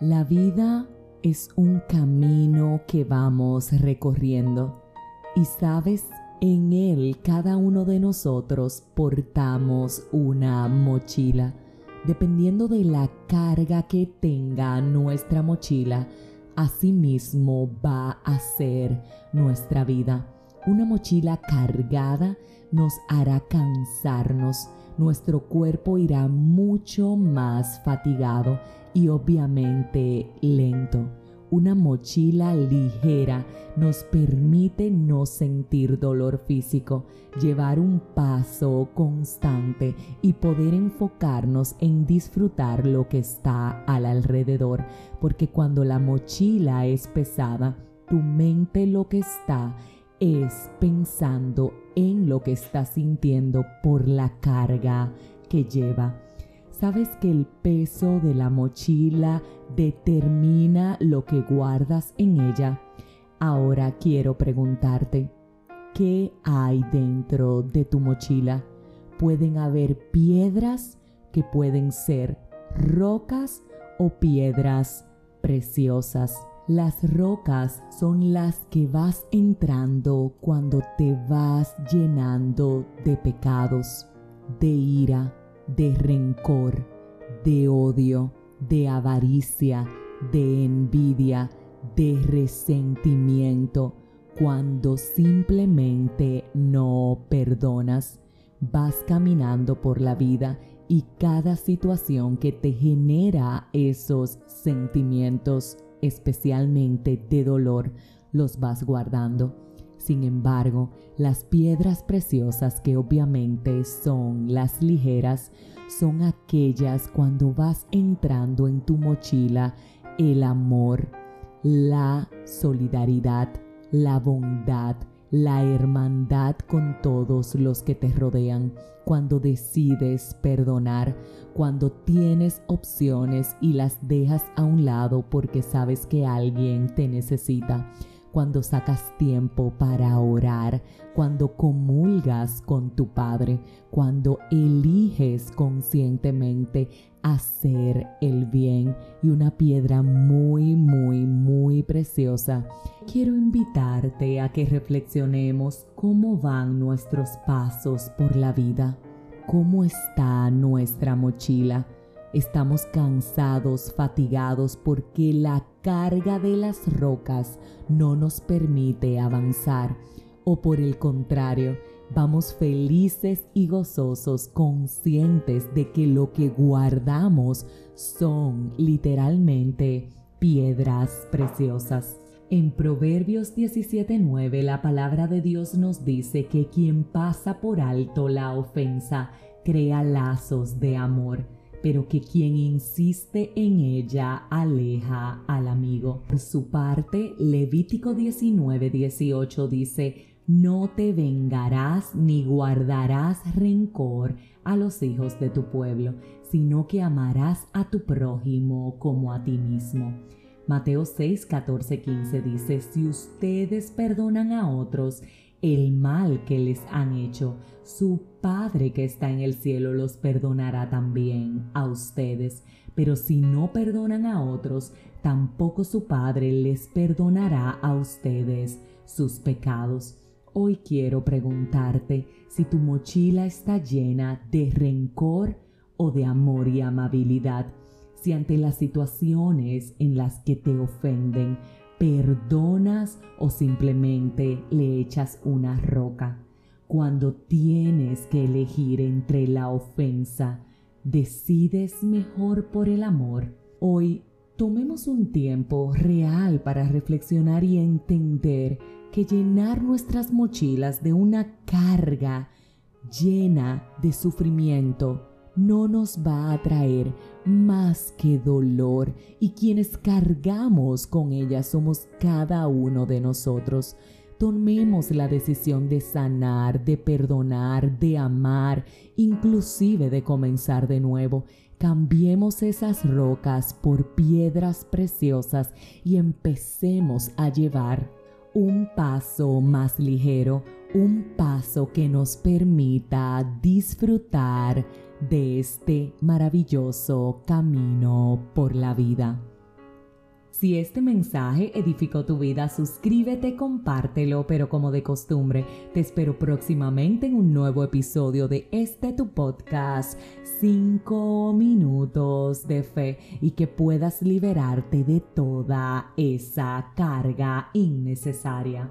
La vida es un camino que vamos recorriendo y sabes, en él cada uno de nosotros portamos una mochila. Dependiendo de la carga que tenga nuestra mochila, asimismo va a ser nuestra vida. Una mochila cargada nos hará cansarnos, nuestro cuerpo irá mucho más fatigado y obviamente lento. Una mochila ligera nos permite no sentir dolor físico, llevar un paso constante y poder enfocarnos en disfrutar lo que está al alrededor, porque cuando la mochila es pesada, tu mente lo que está es pensando en lo que está sintiendo por la carga que lleva. ¿Sabes que el peso de la mochila determina lo que guardas en ella? Ahora quiero preguntarte, ¿qué hay dentro de tu mochila? Pueden haber piedras que pueden ser rocas o piedras preciosas. Las rocas son las que vas entrando cuando te vas llenando de pecados, de ira, de rencor, de odio, de avaricia, de envidia, de resentimiento, cuando simplemente no perdonas. Vas caminando por la vida y cada situación que te genera esos sentimientos especialmente de dolor, los vas guardando. Sin embargo, las piedras preciosas que obviamente son las ligeras, son aquellas cuando vas entrando en tu mochila el amor, la solidaridad, la bondad, la hermandad con todos los que te rodean, cuando decides perdonar, cuando tienes opciones y las dejas a un lado porque sabes que alguien te necesita cuando sacas tiempo para orar, cuando comulgas con tu Padre, cuando eliges conscientemente hacer el bien y una piedra muy, muy, preciosa. Quiero invitarte a que reflexionemos cómo van nuestros pasos por la vida, cómo está nuestra mochila. Estamos cansados, fatigados porque la carga de las rocas no nos permite avanzar o por el contrario, vamos felices y gozosos, conscientes de que lo que guardamos son literalmente piedras preciosas. En Proverbios 17:9 la palabra de Dios nos dice que quien pasa por alto la ofensa crea lazos de amor pero que quien insiste en ella aleja al amigo. Por su parte, Levítico 19:18 dice, no te vengarás ni guardarás rencor a los hijos de tu pueblo, sino que amarás a tu prójimo como a ti mismo. Mateo 6, 15 dice, si ustedes perdonan a otros, el mal que les han hecho, su Padre que está en el cielo los perdonará también a ustedes. Pero si no perdonan a otros, tampoco su Padre les perdonará a ustedes sus pecados. Hoy quiero preguntarte si tu mochila está llena de rencor o de amor y amabilidad. Si ante las situaciones en las que te ofenden, perdonas o simplemente le echas una roca. Cuando tienes que elegir entre la ofensa, decides mejor por el amor. Hoy tomemos un tiempo real para reflexionar y entender que llenar nuestras mochilas de una carga llena de sufrimiento no nos va a traer más que dolor y quienes cargamos con ella somos cada uno de nosotros. Tomemos la decisión de sanar, de perdonar, de amar, inclusive de comenzar de nuevo. Cambiemos esas rocas por piedras preciosas y empecemos a llevar un paso más ligero, un paso que nos permita disfrutar de este maravilloso camino por la vida. Si este mensaje edificó tu vida, suscríbete, compártelo, pero como de costumbre, te espero próximamente en un nuevo episodio de este tu podcast, 5 minutos de fe, y que puedas liberarte de toda esa carga innecesaria.